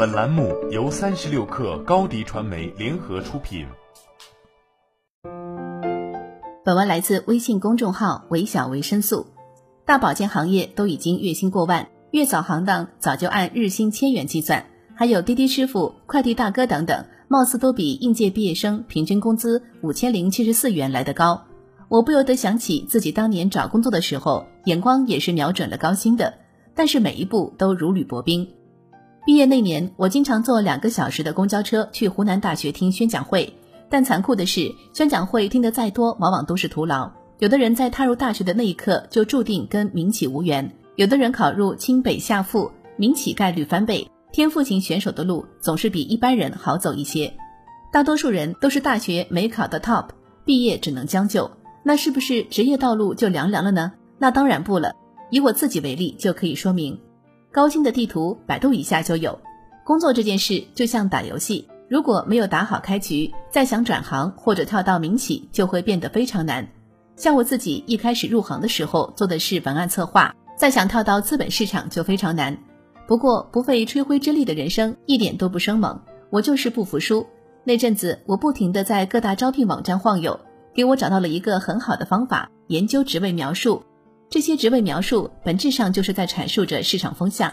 本栏目由三十六氪高低传媒联合出品。本文来自微信公众号“微小维生素”。大保健行业都已经月薪过万，月嫂行当早就按日薪千元计算，还有滴滴师傅、快递大哥等等，貌似都比应届毕业生平均工资五千零七十四元来得高。我不由得想起自己当年找工作的时候，眼光也是瞄准了高薪的，但是每一步都如履薄冰。毕业那年，我经常坐两个小时的公交车去湖南大学听宣讲会，但残酷的是，宣讲会听得再多，往往都是徒劳。有的人在踏入大学的那一刻就注定跟民企无缘，有的人考入清北下附，民企概率翻倍。天赋型选手的路总是比一般人好走一些。大多数人都是大学没考的 top，毕业只能将就。那是不是职业道路就凉凉了呢？那当然不了。以我自己为例，就可以说明，高清的地图百度一下就有。工作这件事就像打游戏，如果没有打好开局，再想转行或者跳到民企就会变得非常难。像我自己一开始入行的时候做的是文案策划，再想跳到资本市场就非常难。不过不费吹灰之力的人生一点都不生猛，我就是不服输。那阵子我不停的在各大招聘网站晃悠。给我找到了一个很好的方法，研究职位描述。这些职位描述本质上就是在阐述着市场风向。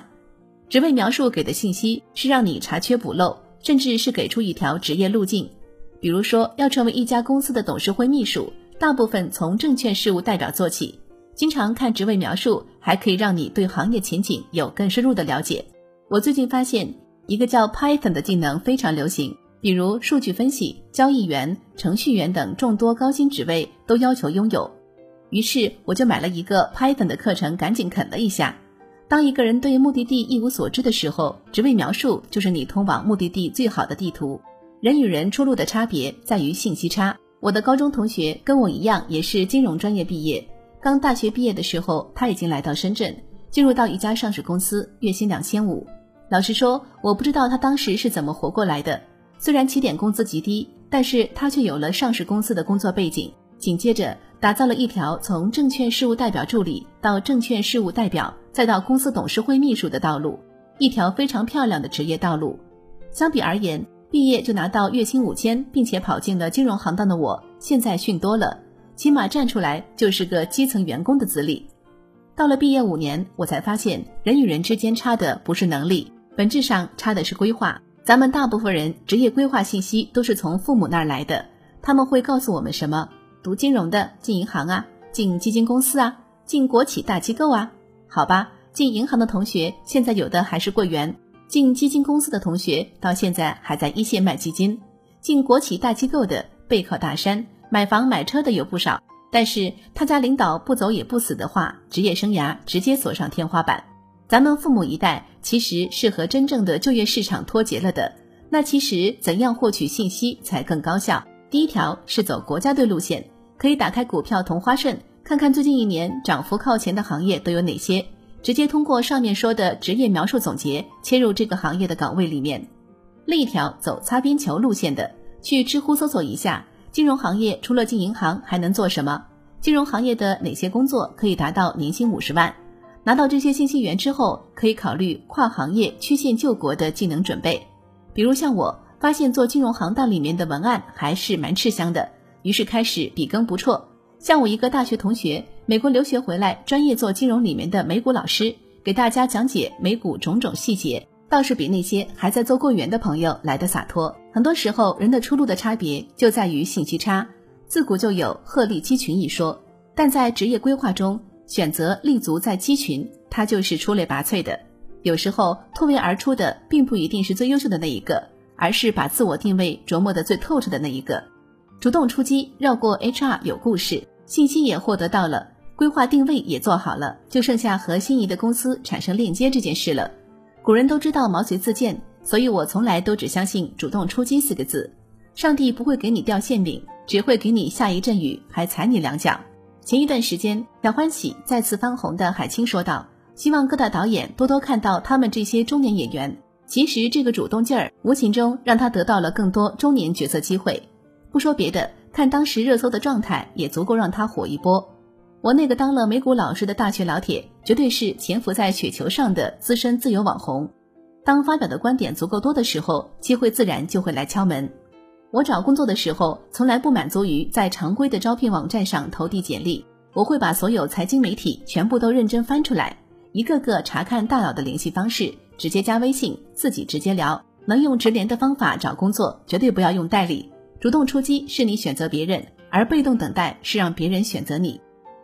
职位描述给的信息是让你查缺补漏，甚至是给出一条职业路径。比如说，要成为一家公司的董事会秘书，大部分从证券事务代表做起。经常看职位描述，还可以让你对行业前景有更深入的了解。我最近发现一个叫 Python 的技能非常流行。比如数据分析、交易员、程序员等众多高薪职位都要求拥有，于是我就买了一个 Python 的课程，赶紧啃了一下。当一个人对目的地一无所知的时候，职位描述就是你通往目的地最好的地图。人与人出路的差别在于信息差。我的高中同学跟我一样，也是金融专业毕业，刚大学毕业的时候，他已经来到深圳，进入到一家上市公司，月薪两千五。老实说，我不知道他当时是怎么活过来的。虽然起点工资极低，但是他却有了上市公司的工作背景，紧接着打造了一条从证券事务代表助理到证券事务代表，再到公司董事会秘书的道路，一条非常漂亮的职业道路。相比而言，毕业就拿到月薪五千，并且跑进了金融行当的我，现在逊多了，起码站出来就是个基层员工的资历。到了毕业五年，我才发现人与人之间差的不是能力，本质上差的是规划。咱们大部分人职业规划信息都是从父母那儿来的，他们会告诉我们什么？读金融的进银行啊，进基金公司啊，进国企大机构啊。好吧，进银行的同学现在有的还是柜员，进基金公司的同学到现在还在一线卖基金，进国企大机构的背靠大山，买房买车的有不少。但是他家领导不走也不死的话，职业生涯直接锁上天花板。咱们父母一代其实是和真正的就业市场脱节了的。那其实怎样获取信息才更高效？第一条是走国家队路线，可以打开股票同花顺，看看最近一年涨幅靠前的行业都有哪些，直接通过上面说的职业描述总结切入这个行业的岗位里面。另一条走擦边球路线的，去知乎搜索一下金融行业除了进银行还能做什么？金融行业的哪些工作可以达到年薪五十万？拿到这些信息源之后，可以考虑跨行业曲线救国的技能准备。比如像我发现做金融行当里面的文案还是蛮吃香的，于是开始笔耕不辍。像我一个大学同学，美国留学回来，专业做金融里面的美股老师，给大家讲解美股种种细节，倒是比那些还在做柜员的朋友来的洒脱。很多时候，人的出路的差别就在于信息差。自古就有鹤立鸡群一说，但在职业规划中。选择立足在鸡群，它就是出类拔萃的。有时候突围而出的，并不一定是最优秀的那一个，而是把自我定位琢磨的最透彻的那一个。主动出击，绕过 HR 有故事，信息也获得到了，规划定位也做好了，就剩下和心仪的公司产生链接这件事了。古人都知道毛遂自荐，所以我从来都只相信“主动出击”四个字。上帝不会给你掉馅饼，只会给你下一阵雨，还踩你两脚。前一段时间，小欢喜再次翻红的海清说道：“希望各大导演多多看到他们这些中年演员。其实这个主动劲儿，无形中让他得到了更多中年角色机会。不说别的，看当时热搜的状态，也足够让他火一波。我那个当了美股老师的大学老铁，绝对是潜伏在雪球上的资深自由网红。当发表的观点足够多的时候，机会自然就会来敲门。我找工作的时候，从来不满足于在常规的招聘网站上投递简历，我会把所有财经媒体全部都认真翻出来，一个个查看大佬的联系方式，直接加微信，自己直接聊。能用直连的方法找工作，绝对不要用代理。主动出击是你选择别人，而被动等待是让别人选择你。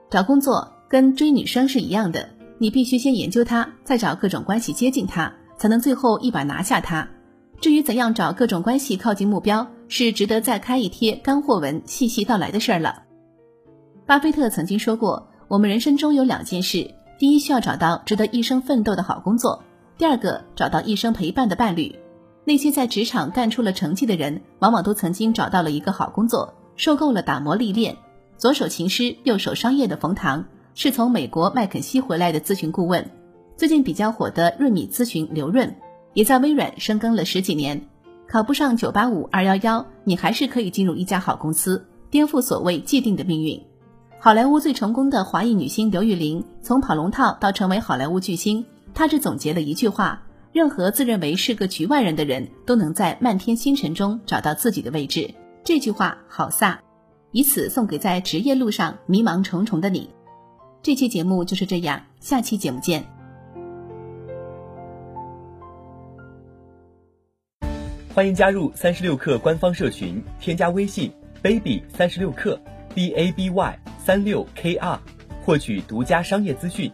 找工作跟追女生是一样的，你必须先研究她，再找各种关系接近她，才能最后一把拿下她。至于怎样找各种关系靠近目标，是值得再开一贴干货文细细道来的事儿了。巴菲特曾经说过，我们人生中有两件事：第一，需要找到值得一生奋斗的好工作；第二个，找到一生陪伴的伴侣。那些在职场干出了成绩的人，往往都曾经找到了一个好工作，受够了打磨历练。左手琴师，右手商业的冯唐，是从美国麦肯锡回来的咨询顾问。最近比较火的润米咨询刘润，也在微软深耕了十几年。考不上九八五二幺幺，你还是可以进入一家好公司，颠覆所谓既定的命运。好莱坞最成功的华裔女星刘玉玲，从跑龙套到成为好莱坞巨星，她只总结了一句话。任何自认为是个局外人的人都能在漫天星辰中找到自己的位置。这句话好飒，以此送给在职业路上迷茫重重的你。这期节目就是这样，下期节目见。欢迎加入三十六氪官方社群，添加微信 baby 三十六氪 b a b y 三六 k r，获取独家商业资讯，